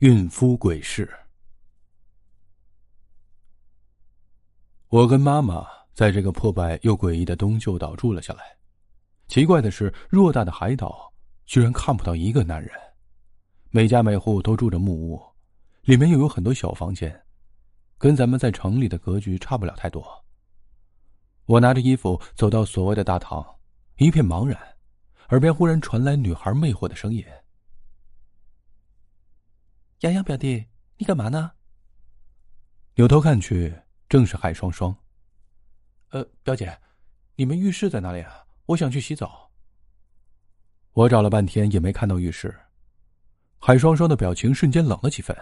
孕妇鬼事。我跟妈妈在这个破败又诡异的东旧岛住了下来。奇怪的是，偌大的海岛居然看不到一个男人，每家每户都住着木屋，里面又有很多小房间，跟咱们在城里的格局差不了太多。我拿着衣服走到所谓的大堂，一片茫然，耳边忽然传来女孩魅惑的声音。洋洋表弟，你干嘛呢？扭头看去，正是海双双。呃，表姐，你们浴室在哪里啊？我想去洗澡。我找了半天也没看到浴室，海双双的表情瞬间冷了几分。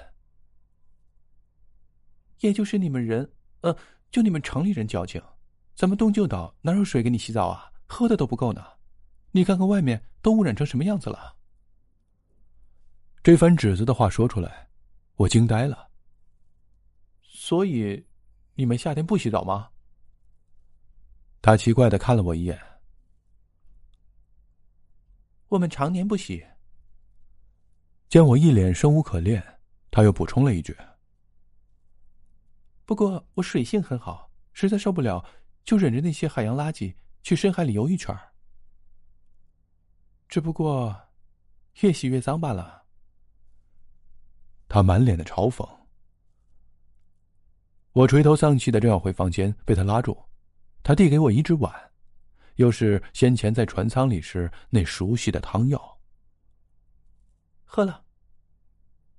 也就是你们人，呃，就你们城里人矫情，咱们东旧岛哪有水给你洗澡啊？喝的都不够呢。你看看外面都污染成什么样子了。这番指责的话说出来，我惊呆了。所以，你们夏天不洗澡吗？他奇怪的看了我一眼。我们常年不洗。见我一脸生无可恋，他又补充了一句：“不过我水性很好，实在受不了，就忍着那些海洋垃圾去深海里游一圈只不过，越洗越脏罢了。”他满脸的嘲讽，我垂头丧气的正要回房间，被他拉住。他递给我一只碗，又是先前在船舱里时那熟悉的汤药。喝了。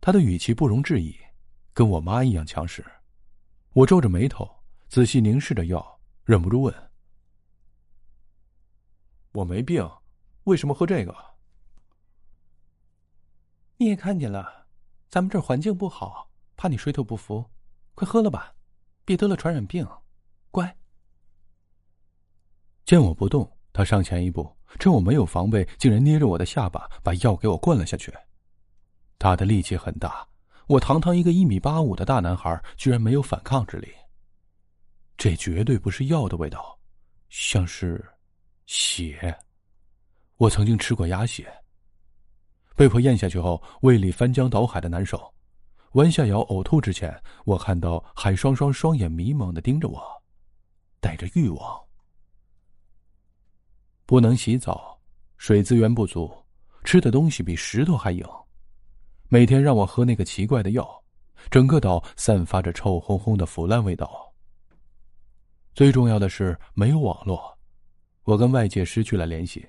他的语气不容置疑，跟我妈一样强势。我皱着眉头，仔细凝视着药，忍不住问：“我没病，为什么喝这个？”你也看见了。咱们这儿环境不好，怕你水土不服，快喝了吧，别得了传染病。乖。见我不动，他上前一步，趁我没有防备，竟然捏着我的下巴，把药给我灌了下去。他的力气很大，我堂堂一个一米八五的大男孩，居然没有反抗之力。这绝对不是药的味道，像是血。我曾经吃过鸭血。被迫咽下去后，胃里翻江倒海的难受。弯下腰呕吐之前，我看到海双双双眼迷茫的盯着我，带着欲望。不能洗澡，水资源不足，吃的东西比石头还硬。每天让我喝那个奇怪的药，整个岛散发着臭烘烘的腐烂味道。最重要的是没有网络，我跟外界失去了联系。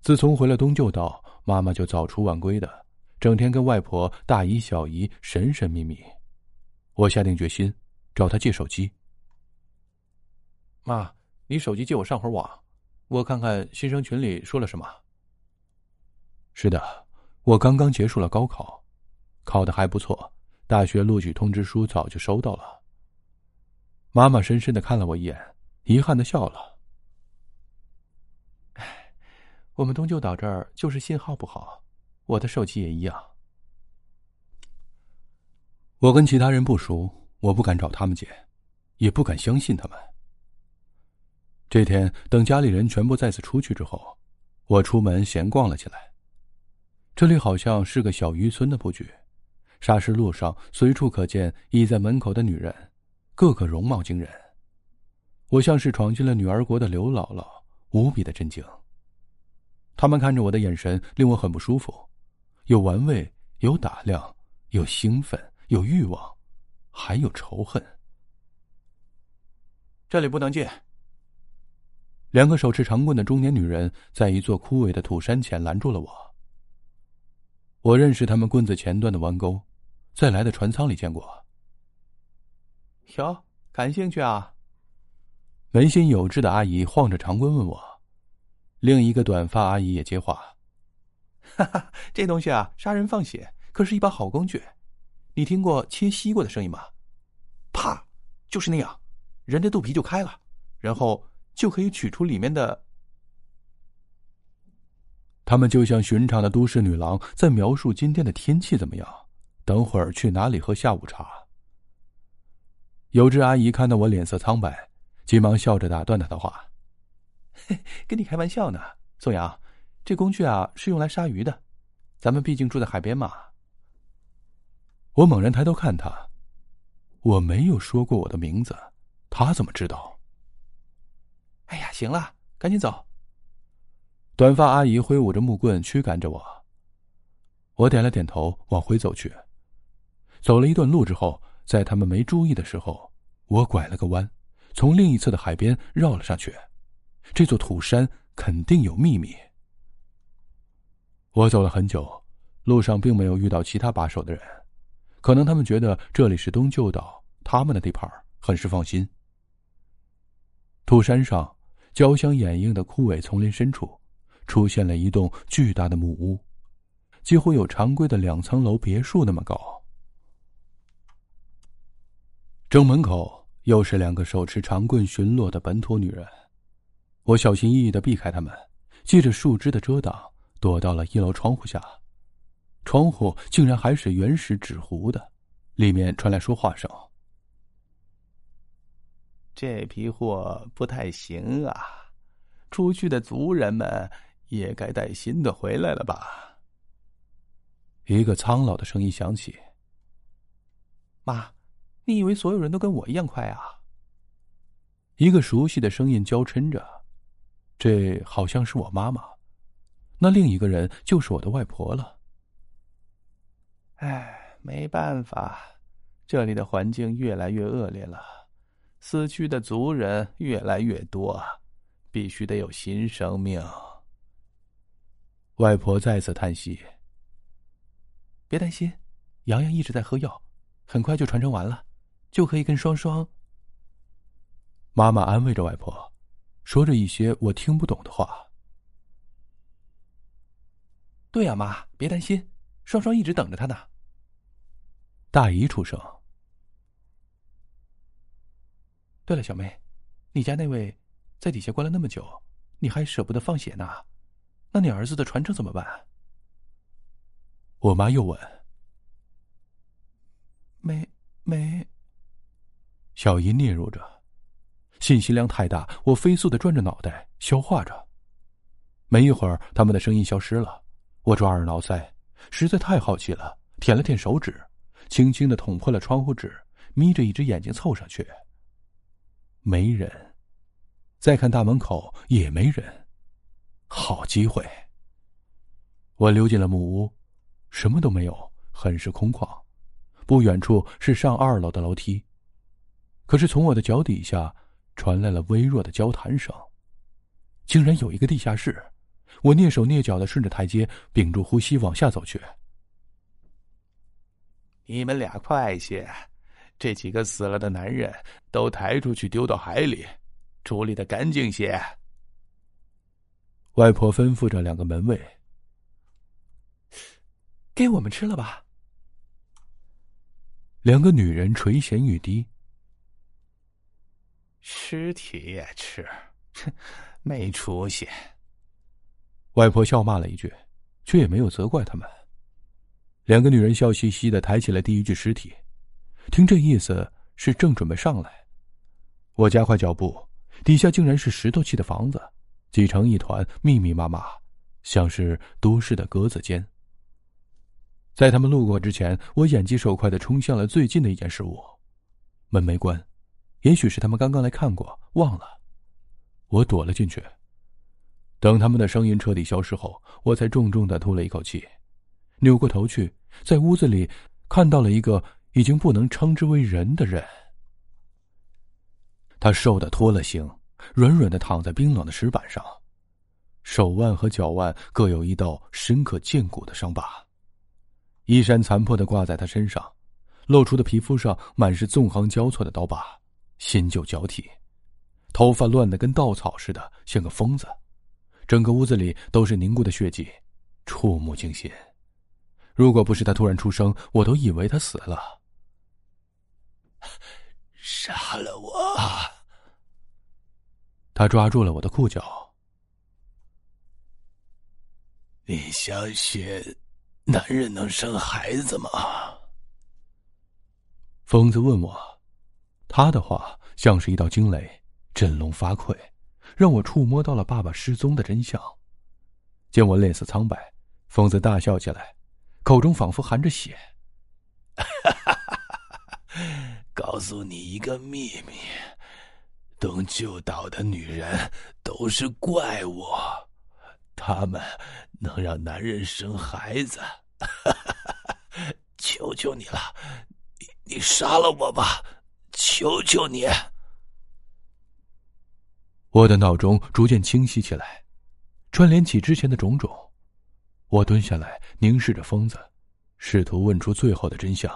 自从回了东旧岛。妈妈就早出晚归的，整天跟外婆、大姨、小姨神神秘秘。我下定决心找她借手机。妈，你手机借我上会儿网，我看看新生群里说了什么。是的，我刚刚结束了高考，考的还不错，大学录取通知书早就收到了。妈妈深深的看了我一眼，遗憾的笑了。我们东旧岛这儿就是信号不好，我的手机也一样。我跟其他人不熟，我不敢找他们借，也不敢相信他们。这天，等家里人全部再次出去之后，我出门闲逛了起来。这里好像是个小渔村的布局，沙石路上随处可见倚在门口的女人，个个容貌惊人。我像是闯进了女儿国的刘姥姥，无比的震惊。他们看着我的眼神令我很不舒服，有玩味，有打量，有兴奋，有欲望，还有仇恨。这里不能进。两个手持长棍的中年女人在一座枯萎的土山前拦住了我。我认识他们棍子前端的弯钩，在来的船舱里见过。哟，感兴趣啊？眉心有志的阿姨晃着长棍问我。另一个短发阿姨也接话：“哈哈，这东西啊，杀人放血，可是一把好工具。你听过切西瓜的声音吗？啪，就是那样，人的肚皮就开了，然后就可以取出里面的。”他们就像寻常的都市女郎，在描述今天的天气怎么样，等会儿去哪里喝下午茶。有只阿姨看到我脸色苍白，急忙笑着打断她的话。跟你开玩笑呢，宋阳，这工具啊是用来杀鱼的，咱们毕竟住在海边嘛。我猛然抬头看他，我没有说过我的名字，他怎么知道？哎呀，行了，赶紧走。短发阿姨挥舞着木棍驱赶着我。我点了点头，往回走去。走了一段路之后，在他们没注意的时候，我拐了个弯，从另一侧的海边绕了上去。这座土山肯定有秘密。我走了很久，路上并没有遇到其他把守的人，可能他们觉得这里是东旧岛，他们的地盘，很是放心。土山上，交相掩映的枯萎丛林深处。出现了一栋巨大的木屋，几乎有常规的两层楼别墅那么高。正门口又是两个手持长棍巡逻的本土女人，我小心翼翼的避开他们，借着树枝的遮挡，躲到了一楼窗户下。窗户竟然还是原始纸糊的，里面传来说话声：“这批货不太行啊，出去的族人们。”也该带新的回来了吧？一个苍老的声音响起。妈，你以为所有人都跟我一样快啊？一个熟悉的声音娇嗔着，这好像是我妈妈。那另一个人就是我的外婆了。哎，没办法，这里的环境越来越恶劣了，死去的族人越来越多，必须得有新生命。外婆再次叹息：“别担心，洋洋一直在喝药，很快就传承完了，就可以跟双双。”妈妈安慰着外婆，说着一些我听不懂的话。“对呀，妈，别担心，双双一直等着他呢。”大姨出声。“对了，小妹，你家那位在底下关了那么久，你还舍不得放血呢？”那你儿子的传承怎么办？我妈又问。没没。小姨嗫嚅着，信息量太大，我飞速的转着脑袋消化着。没一会儿，他们的声音消失了。我抓耳挠腮，实在太好奇了，舔了舔手指，轻轻的捅破了窗户纸，眯着一只眼睛凑上去。没人。再看大门口，也没人。好机会！我溜进了木屋，什么都没有，很是空旷。不远处是上二楼的楼梯，可是从我的脚底下传来了微弱的交谈声，竟然有一个地下室。我蹑手蹑脚的顺着台阶，屏住呼吸往下走去。你们俩快些，这几个死了的男人都抬出去丢到海里，处理的干净些。外婆吩咐着两个门卫：“给我们吃了吧。”两个女人垂涎欲滴。尸体也吃，哼，没出息。外婆笑骂了一句，却也没有责怪他们。两个女人笑嘻嘻的抬起了第一具尸体，听这意思是正准备上来。我加快脚步，底下竟然是石头砌的房子。挤成一团，密密麻麻，像是都市的格子间。在他们路过之前，我眼疾手快的冲向了最近的一件事物，门没关，也许是他们刚刚来看过，忘了。我躲了进去。等他们的声音彻底消失后，我才重重的吐了一口气，扭过头去，在屋子里看到了一个已经不能称之为人的人。他瘦的脱了形。软软的躺在冰冷的石板上，手腕和脚腕各有一道深可见骨的伤疤，衣衫残破的挂在他身上，露出的皮肤上满是纵横交错的刀疤，新旧交替，头发乱得跟稻草似的，像个疯子，整个屋子里都是凝固的血迹，触目惊心。如果不是他突然出声，我都以为他死了。杀了我！他抓住了我的裤脚。你相信男人能生孩子吗？疯子问我，他的话像是一道惊雷，震聋发聩，让我触摸到了爸爸失踪的真相。见我脸色苍白，疯子大笑起来，口中仿佛含着血。告诉你一个秘密：东旧岛的女人都是怪物，她们能让男人生孩子。求求你了，你杀了我吧！求求你！我的脑中逐渐清晰起来，串联起之前的种种，我蹲下来凝视着疯子，试图问出最后的真相。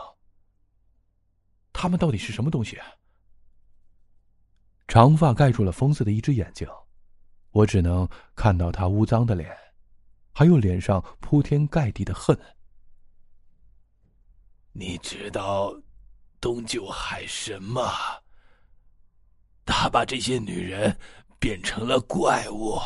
他们到底是什么东西？啊长发盖住了疯子的一只眼睛，我只能看到他污脏的脸，还有脸上铺天盖地的恨。你知道东九海神吗？他把这些女人变成了怪物。